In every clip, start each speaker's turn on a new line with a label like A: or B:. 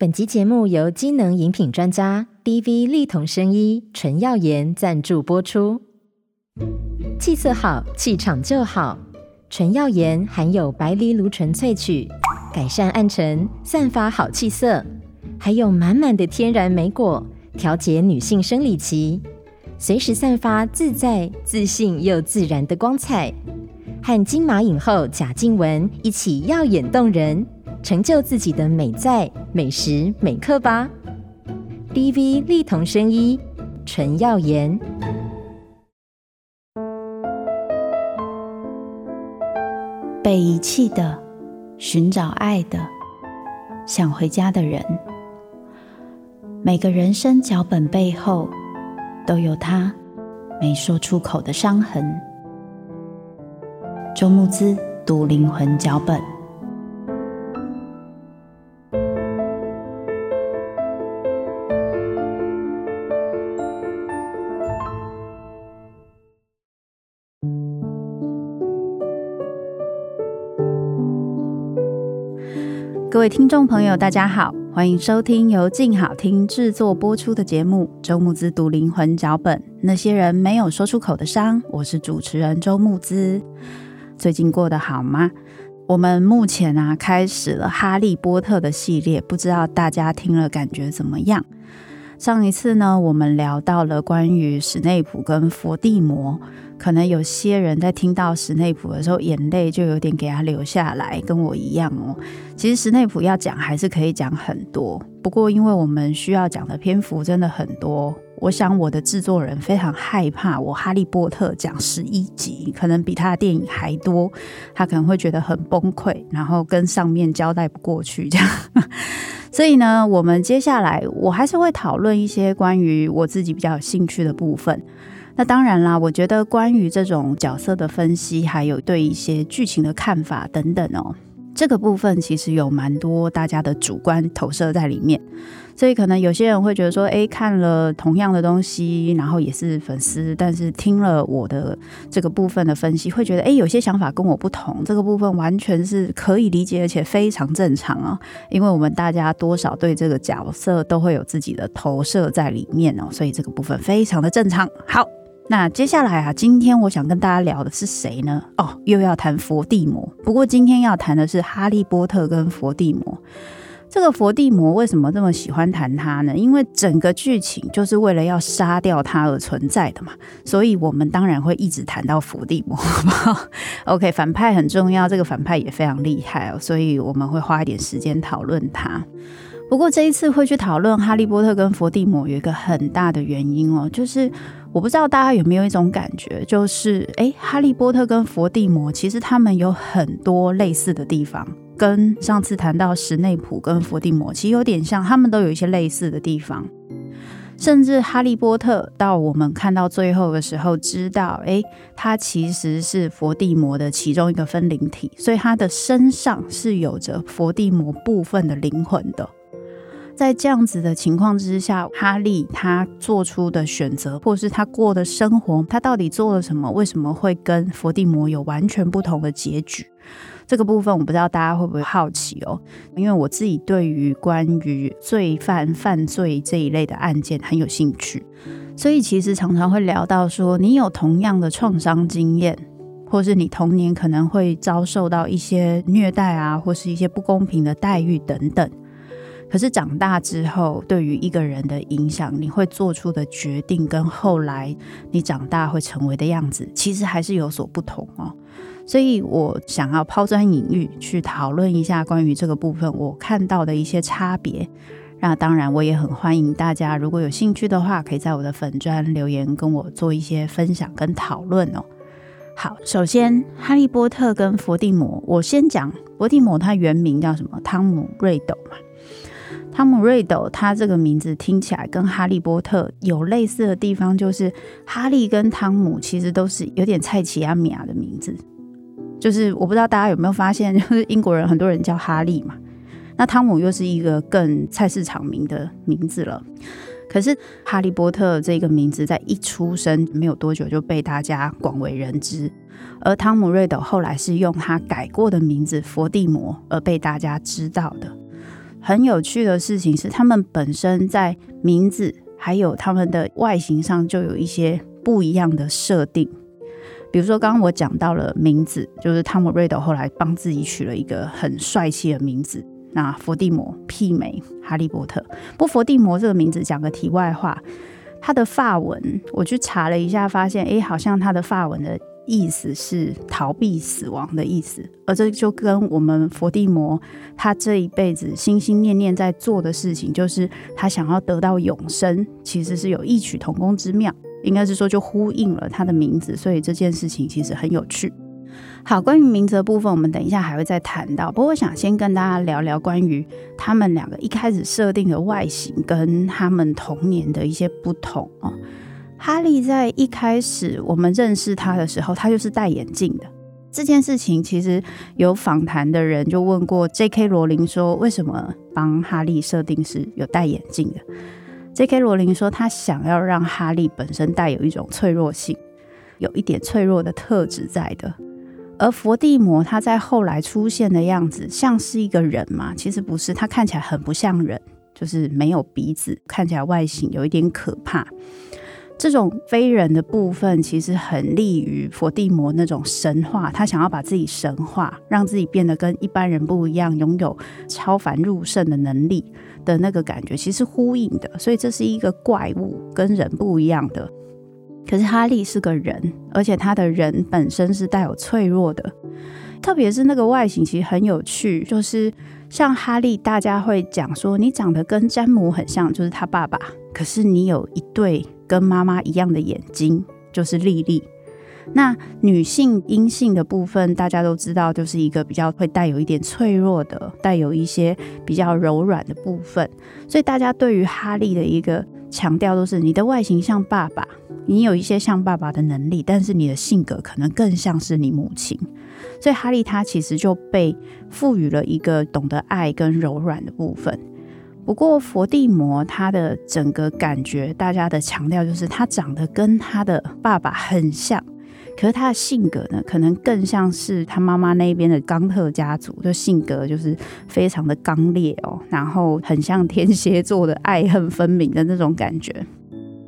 A: 本集节目由机能饮品专家 DV 丽彤生医纯耀颜赞助播出。气色好，气场就好。纯耀颜含有白藜芦醇萃取，改善暗沉，散发好气色，还有满满的天然莓果，调节女性生理期，随时散发自在、自信又自然的光彩。和金马影后贾静雯一起耀眼动人。成就自己的美在美时美刻吧。DV 丽彤生医纯耀颜。
B: 被遗弃的，寻找爱的，想回家的人。每个人生脚本背后，都有他没说出口的伤痕。周慕姿读灵魂脚本。各位听众朋友，大家好，欢迎收听由静好听制作播出的节目《周木子读灵魂脚本》，那些人没有说出口的伤。我是主持人周木子。最近过得好吗？我们目前啊开始了《哈利波特》的系列，不知道大家听了感觉怎么样？上一次呢，我们聊到了关于史内普跟佛地魔。可能有些人在听到史内普的时候，眼泪就有点给他流下来，跟我一样哦。其实史内普要讲还是可以讲很多，不过因为我们需要讲的篇幅真的很多，我想我的制作人非常害怕我哈利波特讲十一集，可能比他的电影还多，他可能会觉得很崩溃，然后跟上面交代不过去这样。所以呢，我们接下来我还是会讨论一些关于我自己比较有兴趣的部分。那当然啦，我觉得关于这种角色的分析，还有对一些剧情的看法等等哦，这个部分其实有蛮多大家的主观投射在里面，所以可能有些人会觉得说，诶，看了同样的东西，然后也是粉丝，但是听了我的这个部分的分析，会觉得，诶，有些想法跟我不同，这个部分完全是可以理解，而且非常正常啊，因为我们大家多少对这个角色都会有自己的投射在里面哦，所以这个部分非常的正常。好。那接下来啊，今天我想跟大家聊的是谁呢？哦，又要谈佛地魔。不过今天要谈的是哈利波特跟佛地魔。这个佛地魔为什么这么喜欢谈他呢？因为整个剧情就是为了要杀掉他而存在的嘛。所以我们当然会一直谈到佛地魔？OK，反派很重要，这个反派也非常厉害哦，所以我们会花一点时间讨论他。不过这一次会去讨论哈利波特跟佛地魔，有一个很大的原因哦，就是我不知道大家有没有一种感觉，就是诶，哈利波特跟佛地魔其实他们有很多类似的地方，跟上次谈到史内普跟伏地魔其实有点像，他们都有一些类似的地方，甚至哈利波特到我们看到最后的时候，知道诶，他其实是伏地魔的其中一个分灵体，所以他的身上是有着伏地魔部分的灵魂的。在这样子的情况之下，哈利他做出的选择，或是他过的生活，他到底做了什么？为什么会跟伏地魔有完全不同的结局？这个部分我不知道大家会不会好奇哦。因为我自己对于关于罪犯犯罪这一类的案件很有兴趣，所以其实常常会聊到说，你有同样的创伤经验，或是你童年可能会遭受到一些虐待啊，或是一些不公平的待遇等等。可是长大之后，对于一个人的影响，你会做出的决定跟后来你长大会成为的样子，其实还是有所不同哦。所以我想要抛砖引玉，去讨论一下关于这个部分我看到的一些差别。那当然，我也很欢迎大家，如果有兴趣的话，可以在我的粉专留言跟我做一些分享跟讨论哦。好，首先哈利波特跟佛地魔，我先讲佛地魔，他原名叫什么？汤姆瑞斗嘛。汤姆·瑞斗，他这个名字听起来跟哈利波特有类似的地方，就是哈利跟汤姆其实都是有点菜奇阿米亚的名字。就是我不知道大家有没有发现，就是英国人很多人叫哈利嘛，那汤姆又是一个更菜市场名的名字了。可是哈利波特这个名字在一出生没有多久就被大家广为人知，而汤姆·瑞斗后来是用他改过的名字佛地魔而被大家知道的。很有趣的事情是，他们本身在名字还有他们的外形上就有一些不一样的设定。比如说，刚刚我讲到了名字，就是汤姆·瑞斗后来帮自己取了一个很帅气的名字，那佛地魔媲美哈利波特。不过，佛地魔这个名字讲个题外话，他的发文我去查了一下，发现哎，好像他的发文的意思是逃避死亡的意思，而这就跟我们佛地魔他这一辈子心心念念在做的事情，就是他想要得到永生，其实是有异曲同工之妙。应该是说，就呼应了他的名字，所以这件事情其实很有趣。好，关于名字的部分，我们等一下还会再谈到。不过，我想先跟大家聊聊关于他们两个一开始设定的外形跟他们童年的一些不同哦。哈利在一开始我们认识他的时候，他就是戴眼镜的。这件事情其实有访谈的人就问过 J.K. 罗琳说，为什么帮哈利设定是有戴眼镜的？J.K. 罗琳说，他想要让哈利本身带有一种脆弱性，有一点脆弱的特质在的。而佛地魔他在后来出现的样子，像是一个人吗？其实不是，他看起来很不像人，就是没有鼻子，看起来外形有一点可怕。这种非人的部分，其实很利于佛地魔那种神话，他想要把自己神化，让自己变得跟一般人不一样，拥有超凡入圣的能力。的那个感觉其实呼应的，所以这是一个怪物，跟人不一样的。可是哈利是个人，而且他的人本身是带有脆弱的，特别是那个外形其实很有趣，就是像哈利，大家会讲说你长得跟詹姆很像，就是他爸爸，可是你有一对跟妈妈一样的眼睛，就是莉莉。那女性阴性的部分，大家都知道，就是一个比较会带有一点脆弱的，带有一些比较柔软的部分。所以大家对于哈利的一个强调都是：你的外形像爸爸，你有一些像爸爸的能力，但是你的性格可能更像是你母亲。所以哈利他其实就被赋予了一个懂得爱跟柔软的部分。不过佛地魔他的整个感觉，大家的强调就是他长得跟他的爸爸很像。可是他的性格呢，可能更像是他妈妈那边的冈特家族，就性格就是非常的刚烈哦，然后很像天蝎座的爱恨分明的那种感觉。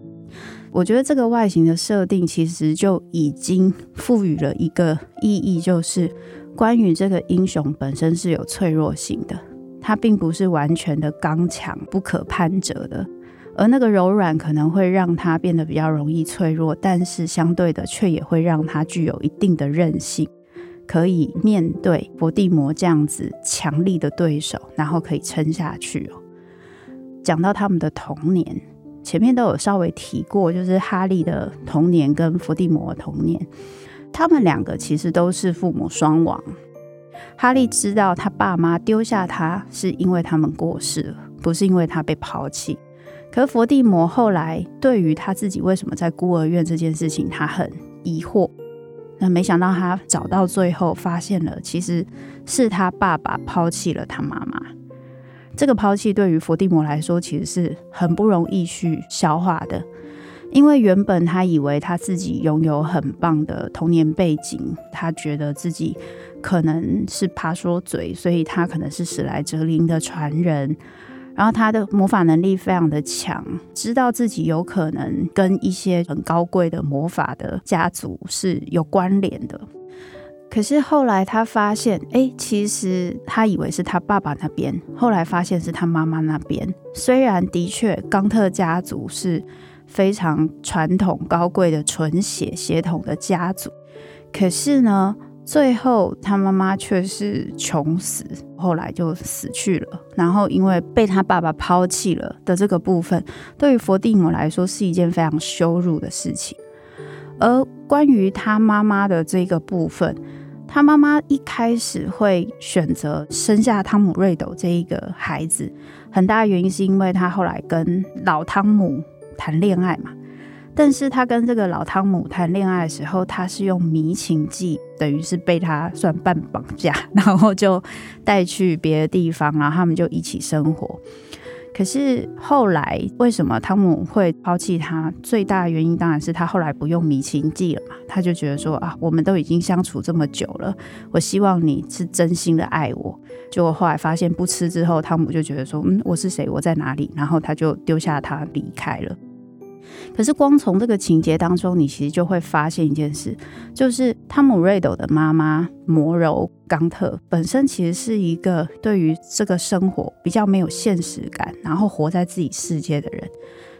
B: 我觉得这个外形的设定其实就已经赋予了一个意义，就是关于这个英雄本身是有脆弱性的，他并不是完全的刚强不可攀折的。而那个柔软可能会让他变得比较容易脆弱，但是相对的却也会让他具有一定的韧性，可以面对伏地魔这样子强力的对手，然后可以撑下去哦。讲到他们的童年，前面都有稍微提过，就是哈利的童年跟伏地魔的童年，他们两个其实都是父母双亡。哈利知道他爸妈丢下他是因为他们过世了，不是因为他被抛弃。可佛地魔后来对于他自己为什么在孤儿院这件事情，他很疑惑。那没想到他找到最后，发现了其实是他爸爸抛弃了他妈妈。这个抛弃对于佛地魔来说，其实是很不容易去消化的，因为原本他以为他自己拥有很棒的童年背景，他觉得自己可能是爬说嘴，所以他可能是史莱哲林的传人。然后他的魔法能力非常的强，知道自己有可能跟一些很高贵的魔法的家族是有关联的。可是后来他发现，哎，其实他以为是他爸爸那边，后来发现是他妈妈那边。虽然的确冈特家族是非常传统高贵的纯血血统的家族，可是呢，最后他妈妈却是穷死，后来就死去了。然后因为被他爸爸抛弃了的这个部分，对于佛地魔来说是一件非常羞辱的事情。而关于他妈妈的这个部分，他妈妈一开始会选择生下汤姆·瑞斗这一个孩子，很大原因是因为他后来跟老汤姆谈恋爱嘛。但是他跟这个老汤姆谈恋爱的时候，他是用迷情计，等于是被他算半绑架，然后就带去别的地方，然后他们就一起生活。可是后来为什么汤姆会抛弃他？最大的原因当然是他后来不用迷情剂了嘛。他就觉得说啊，我们都已经相处这么久了，我希望你是真心的爱我。结果后来发现不吃之后，汤姆就觉得说，嗯，我是谁？我在哪里？然后他就丢下他离开了。可是光从这个情节当中，你其实就会发现一件事，就是汤姆瑞斗的妈妈摩柔冈特本身其实是一个对于这个生活比较没有现实感，然后活在自己世界的人。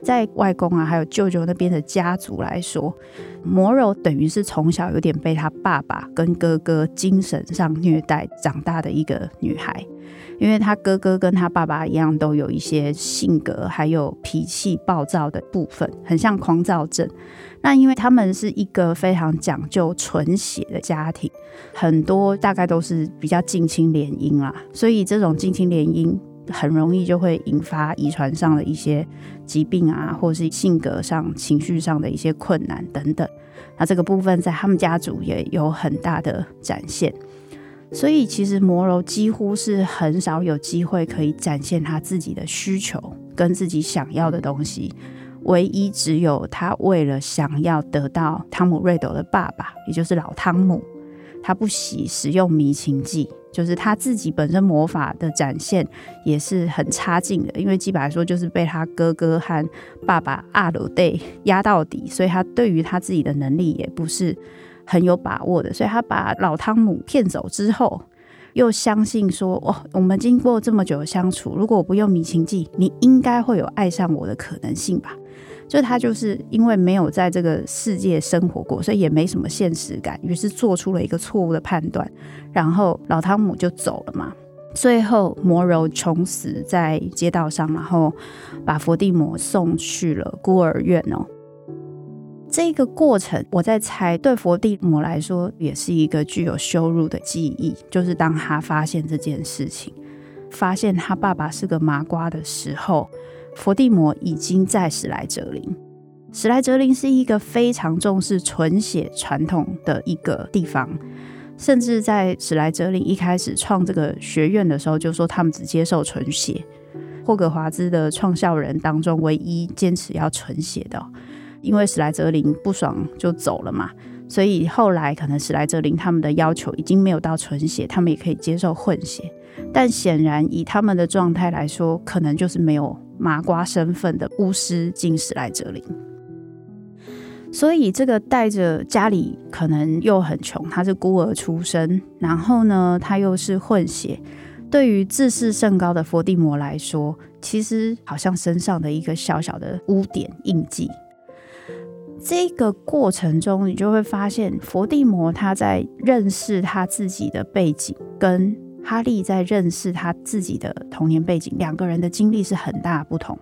B: 在外公啊，还有舅舅那边的家族来说，摩柔等于是从小有点被他爸爸跟哥哥精神上虐待长大的一个女孩。因为他哥哥跟他爸爸一样，都有一些性格还有脾气暴躁的部分，很像狂躁症。那因为他们是一个非常讲究纯血的家庭，很多大概都是比较近亲联姻啦，所以这种近亲联姻很容易就会引发遗传上的一些疾病啊，或是性格上、情绪上的一些困难等等。那这个部分在他们家族也有很大的展现。所以，其实摩柔几乎是很少有机会可以展现他自己的需求跟自己想要的东西。唯一只有他为了想要得到汤姆瑞斗的爸爸，也就是老汤姆，他不惜使用迷情剂，就是他自己本身魔法的展现也是很差劲的。因为基本来说，就是被他哥哥和爸爸阿鲁戴压到底，所以他对于他自己的能力也不是。很有把握的，所以他把老汤姆骗走之后，又相信说：“哦，我们经过这么久的相处，如果我不用迷情剂，你应该会有爱上我的可能性吧？”就他就是因为没有在这个世界生活过，所以也没什么现实感，于是做出了一个错误的判断，然后老汤姆就走了嘛。最后，摩柔穷死在街道上，然后把佛地魔送去了孤儿院哦。这个过程，我在猜，对佛地魔来说也是一个具有羞辱的记忆。就是当他发现这件事情，发现他爸爸是个麻瓜的时候，佛地魔已经在史莱哲林。史莱哲林是一个非常重视纯血传统的一个地方，甚至在史莱哲林一开始创这个学院的时候，就说他们只接受纯血。霍格华兹的创校人当中，唯一坚持要纯血的。因为史莱哲林不爽就走了嘛，所以后来可能史莱哲林他们的要求已经没有到纯血，他们也可以接受混血。但显然以他们的状态来说，可能就是没有麻瓜身份的巫师进史莱哲林。所以这个带着家里可能又很穷，他是孤儿出身，然后呢他又是混血，对于自视甚高的佛地魔来说，其实好像身上的一个小小的污点印记。这个过程中，你就会发现佛地魔他在认识他自己的背景，跟哈利在认识他自己的童年背景，两个人的经历是很大不同。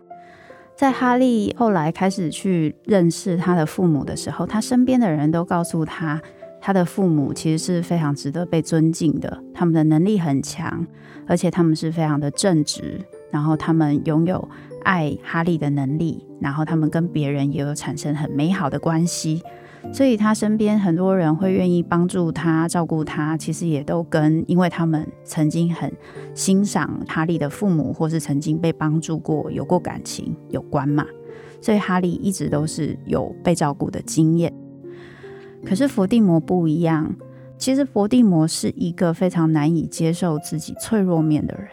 B: 在哈利后来开始去认识他的父母的时候，他身边的人都告诉他，他的父母其实是非常值得被尊敬的，他们的能力很强，而且他们是非常的正直，然后他们拥有。爱哈利的能力，然后他们跟别人也有产生很美好的关系，所以他身边很多人会愿意帮助他、照顾他，其实也都跟因为他们曾经很欣赏哈利的父母，或是曾经被帮助过、有过感情有关嘛。所以哈利一直都是有被照顾的经验。可是伏地魔不一样，其实伏地魔是一个非常难以接受自己脆弱面的人。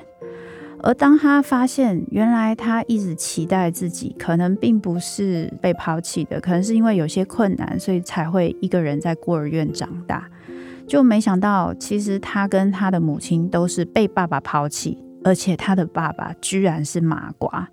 B: 而当他发现，原来他一直期待自己可能并不是被抛弃的，可能是因为有些困难，所以才会一个人在孤儿院长大。就没想到，其实他跟他的母亲都是被爸爸抛弃，而且他的爸爸居然是麻瓜。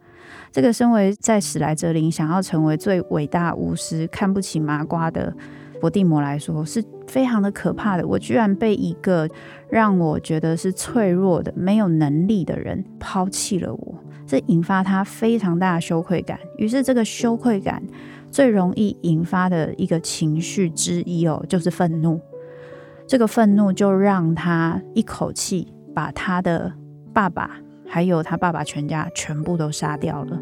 B: 这个身为在史莱哲林想要成为最伟大巫师，看不起麻瓜的。佛地魔来说是非常的可怕的。我居然被一个让我觉得是脆弱的、没有能力的人抛弃了我，这引发他非常大的羞愧感。于是，这个羞愧感最容易引发的一个情绪之一哦，就是愤怒。这个愤怒就让他一口气把他的爸爸还有他爸爸全家全部都杀掉了。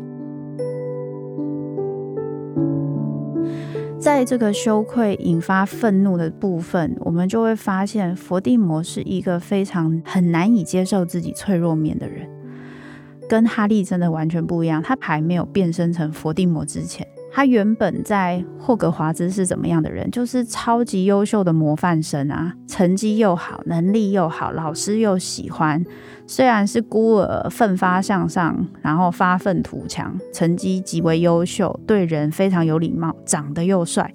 B: 在这个羞愧引发愤怒的部分，我们就会发现佛地魔是一个非常很难以接受自己脆弱面的人。跟哈利真的完全不一样。他还没有变身成佛地魔之前，他原本在霍格华兹是怎么样的人？就是超级优秀的模范生啊，成绩又好，能力又好，老师又喜欢。虽然是孤儿，奋发向上，然后发愤图强，成绩极为优秀，对人非常有礼貌，长得又帅。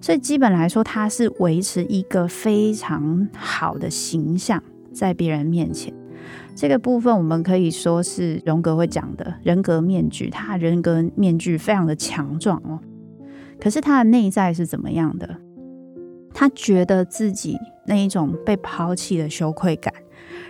B: 所以基本来说，他是维持一个非常好的形象在别人面前。这个部分我们可以说是荣格会讲的人格面具，他人格面具非常的强壮哦。可是他的内在是怎么样的？他觉得自己那一种被抛弃的羞愧感，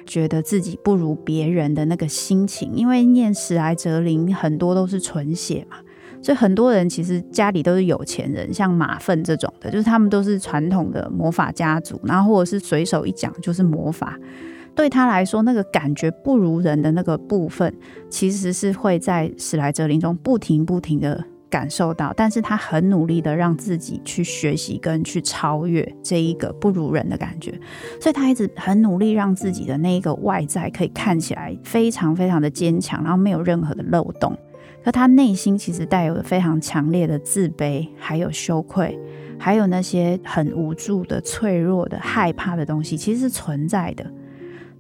B: 觉得自己不如别人的那个心情，因为念史莱哲林很多都是纯血嘛。所以很多人其实家里都是有钱人，像马粪这种的，就是他们都是传统的魔法家族，然后或者是随手一讲就是魔法。对他来说，那个感觉不如人的那个部分，其实是会在史莱哲林中不停不停的感受到，但是他很努力的让自己去学习跟去超越这一个不如人的感觉，所以他一直很努力让自己的那个外在可以看起来非常非常的坚强，然后没有任何的漏洞。可他内心其实带有非常强烈的自卑，还有羞愧，还有那些很无助的、脆弱的、害怕的东西，其实是存在的。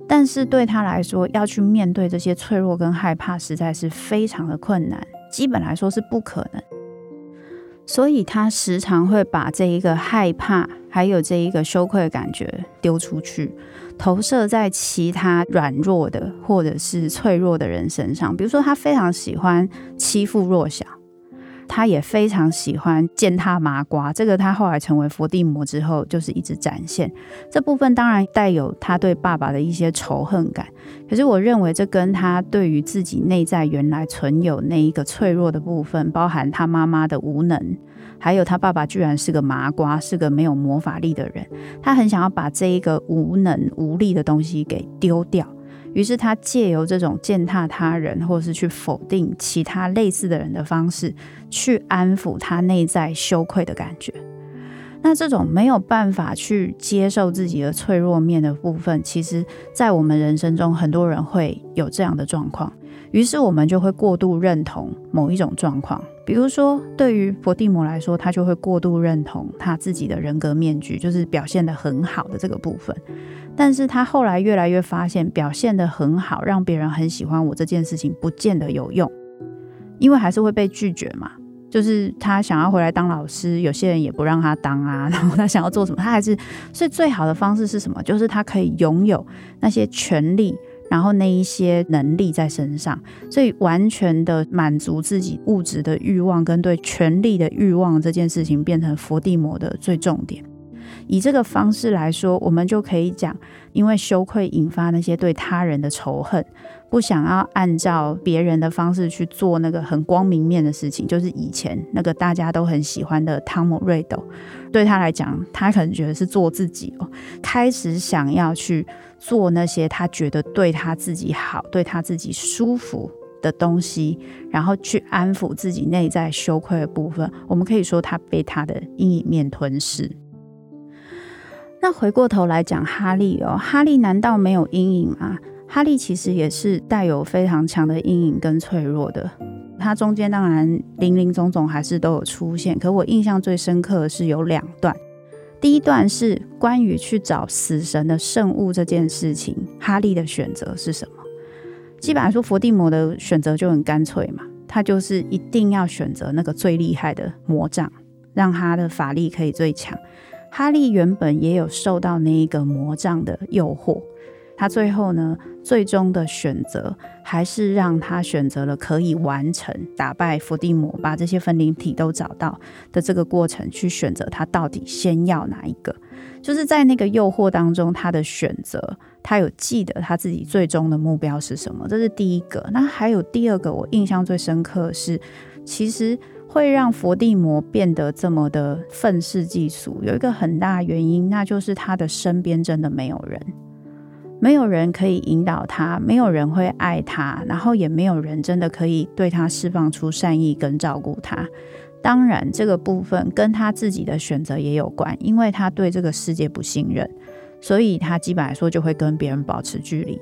B: 但是对他来说，要去面对这些脆弱跟害怕，实在是非常的困难，基本来说是不可能。所以他时常会把这一个害怕，还有这一个羞愧的感觉丢出去。投射在其他软弱的或者是脆弱的人身上，比如说他非常喜欢欺负弱小，他也非常喜欢践踏麻瓜。这个他后来成为佛地魔之后，就是一直展现这部分，当然带有他对爸爸的一些仇恨感。可是我认为这跟他对于自己内在原来存有那一个脆弱的部分，包含他妈妈的无能。还有他爸爸居然是个麻瓜，是个没有魔法力的人。他很想要把这一个无能无力的东西给丢掉，于是他借由这种践踏他人，或是去否定其他类似的人的方式，去安抚他内在羞愧的感觉。那这种没有办法去接受自己的脆弱面的部分，其实，在我们人生中，很多人会有这样的状况。于是我们就会过度认同某一种状况，比如说对于佛地魔来说，他就会过度认同他自己的人格面具，就是表现得很好的这个部分。但是他后来越来越发现，表现得很好，让别人很喜欢我这件事情，不见得有用，因为还是会被拒绝嘛。就是他想要回来当老师，有些人也不让他当啊。然后他想要做什么，他还是，所以最好的方式是什么？就是他可以拥有那些权利。然后那一些能力在身上，所以完全的满足自己物质的欲望跟对权力的欲望这件事情，变成佛地魔的最重点。以这个方式来说，我们就可以讲，因为羞愧引发那些对他人的仇恨，不想要按照别人的方式去做那个很光明面的事情，就是以前那个大家都很喜欢的汤姆瑞斗，对他来讲，他可能觉得是做自己哦，开始想要去做那些他觉得对他自己好、对他自己舒服的东西，然后去安抚自己内在羞愧的部分。我们可以说，他被他的阴影面吞噬。那回过头来讲哈利哦，哈利难道没有阴影吗？哈利其实也是带有非常强的阴影跟脆弱的。他中间当然林林总总还是都有出现，可我印象最深刻的是有两段。第一段是关于去找死神的圣物这件事情，哈利的选择是什么？基本来说，伏地魔的选择就很干脆嘛，他就是一定要选择那个最厉害的魔杖，让他的法力可以最强。哈利原本也有受到那一个魔杖的诱惑，他最后呢，最终的选择还是让他选择了可以完成打败伏地魔，把这些分灵体都找到的这个过程，去选择他到底先要哪一个。就是在那个诱惑当中，他的选择，他有记得他自己最终的目标是什么，这是第一个。那还有第二个，我印象最深刻的是，其实。会让佛地魔变得这么的愤世嫉俗，有一个很大原因，那就是他的身边真的没有人，没有人可以引导他，没有人会爱他，然后也没有人真的可以对他释放出善意跟照顾他。当然，这个部分跟他自己的选择也有关，因为他对这个世界不信任，所以他基本来说就会跟别人保持距离。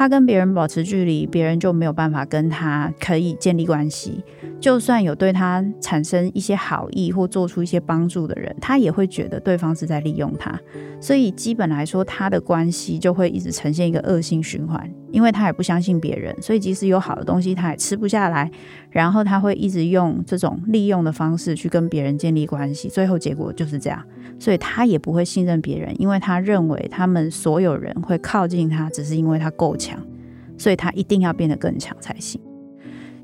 B: 他跟别人保持距离，别人就没有办法跟他可以建立关系。就算有对他产生一些好意或做出一些帮助的人，他也会觉得对方是在利用他。所以基本来说，他的关系就会一直呈现一个恶性循环，因为他也不相信别人，所以即使有好的东西，他也吃不下来。然后他会一直用这种利用的方式去跟别人建立关系，最后结果就是这样。所以他也不会信任别人，因为他认为他们所有人会靠近他，只是因为他够强，所以他一定要变得更强才行。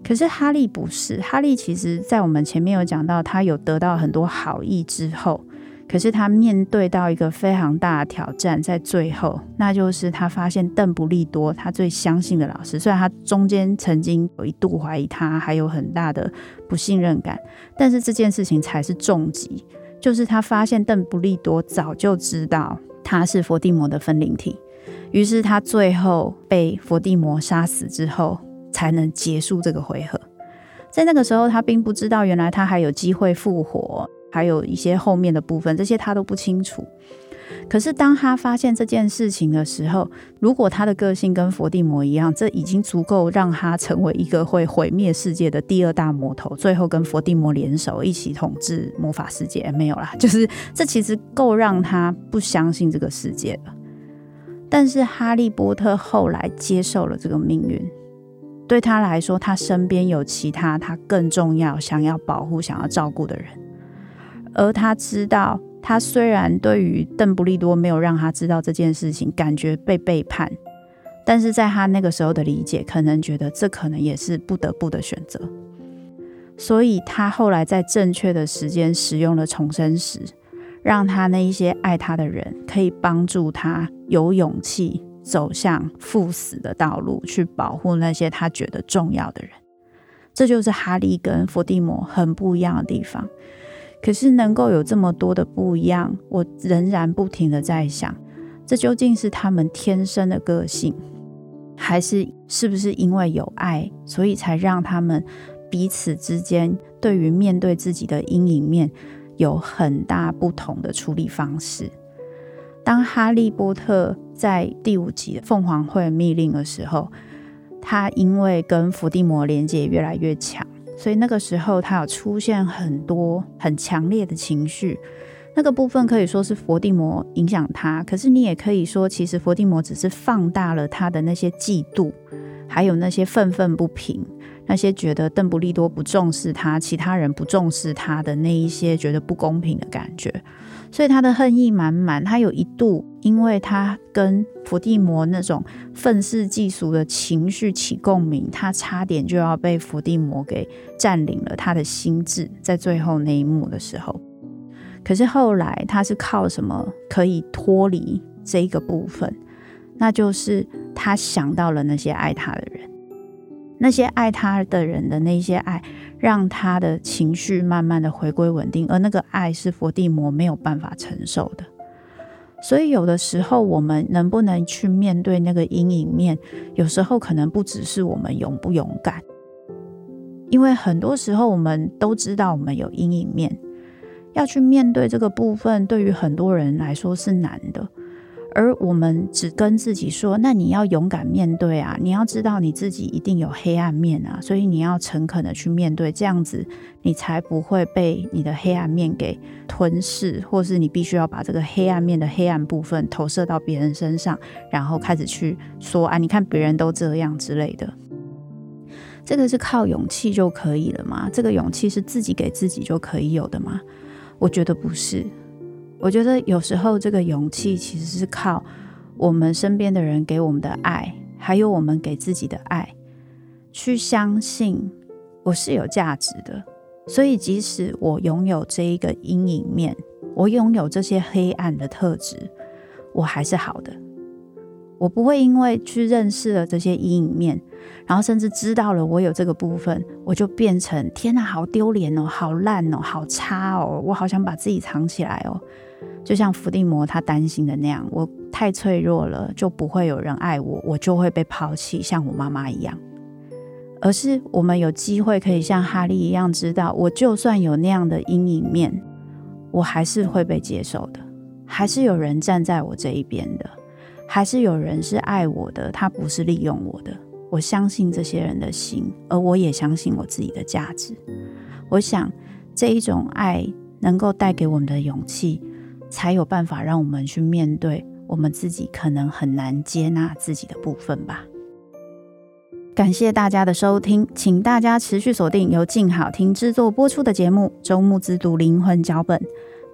B: 可是哈利不是，哈利其实在我们前面有讲到，他有得到很多好意之后，可是他面对到一个非常大的挑战，在最后，那就是他发现邓布利多他最相信的老师，虽然他中间曾经有一度怀疑他，还有很大的不信任感，但是这件事情才是重击，就是他发现邓布利多早就知道他是佛地魔的分灵体，于是他最后被佛地魔杀死之后。才能结束这个回合。在那个时候，他并不知道，原来他还有机会复活，还有一些后面的部分，这些他都不清楚。可是当他发现这件事情的时候，如果他的个性跟佛地魔一样，这已经足够让他成为一个会毁灭世界的第二大魔头，最后跟佛地魔联手一起统治魔法世界。没有啦，就是这其实够让他不相信这个世界了。但是哈利波特后来接受了这个命运。对他来说，他身边有其他他更重要、想要保护、想要照顾的人，而他知道，他虽然对于邓布利多没有让他知道这件事情，感觉被背叛，但是在他那个时候的理解，可能觉得这可能也是不得不的选择，所以他后来在正确的时间使用了重生石，让他那一些爱他的人可以帮助他有勇气。走向赴死的道路，去保护那些他觉得重要的人，这就是哈利跟伏地魔很不一样的地方。可是能够有这么多的不一样，我仍然不停的在想，这究竟是他们天生的个性，还是是不是因为有爱，所以才让他们彼此之间对于面对自己的阴影面有很大不同的处理方式？当哈利波特在第五集凤凰会密令的时候，他因为跟伏地魔连接越来越强，所以那个时候他有出现很多很强烈的情绪。那个部分可以说是伏地魔影响他，可是你也可以说，其实伏地魔只是放大了他的那些嫉妒，还有那些愤愤不平，那些觉得邓布利多不重视他，其他人不重视他的那一些觉得不公平的感觉。所以他的恨意满满，他有一度因为他跟伏地魔那种愤世嫉俗的情绪起共鸣，他差点就要被伏地魔给占领了他的心智，在最后那一幕的时候。可是后来他是靠什么可以脱离这一个部分？那就是他想到了那些爱他的人，那些爱他的人的那些爱。让他的情绪慢慢的回归稳定，而那个爱是佛地魔没有办法承受的。所以有的时候，我们能不能去面对那个阴影面，有时候可能不只是我们勇不勇敢，因为很多时候我们都知道我们有阴影面，要去面对这个部分，对于很多人来说是难的。而我们只跟自己说：“那你要勇敢面对啊！你要知道你自己一定有黑暗面啊，所以你要诚恳的去面对，这样子你才不会被你的黑暗面给吞噬，或是你必须要把这个黑暗面的黑暗部分投射到别人身上，然后开始去说啊，你看别人都这样之类的。这个是靠勇气就可以了吗？这个勇气是自己给自己就可以有的吗？我觉得不是。”我觉得有时候这个勇气其实是靠我们身边的人给我们的爱，还有我们给自己的爱，去相信我是有价值的。所以即使我拥有这一个阴影面，我拥有这些黑暗的特质，我还是好的。我不会因为去认识了这些阴影面，然后甚至知道了我有这个部分，我就变成天哪，好丢脸哦，好烂哦，好差哦，我好想把自己藏起来哦。就像伏地魔他担心的那样，我太脆弱了，就不会有人爱我，我就会被抛弃，像我妈妈一样。而是我们有机会可以像哈利一样，知道我就算有那样的阴影面，我还是会被接受的，还是有人站在我这一边的。还是有人是爱我的，他不是利用我的。我相信这些人的心，而我也相信我自己的价值。我想这一种爱能够带给我们的勇气，才有办法让我们去面对我们自己可能很难接纳自己的部分吧。感谢大家的收听，请大家持续锁定由静好听制作播出的节目《周木子读灵魂脚本》，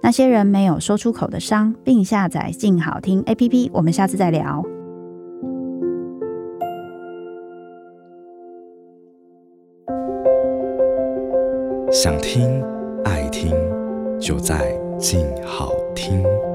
B: 那些人没有说出口的伤，并下载静好听 APP。我们下次再聊。
C: 想听爱听，就在静好听。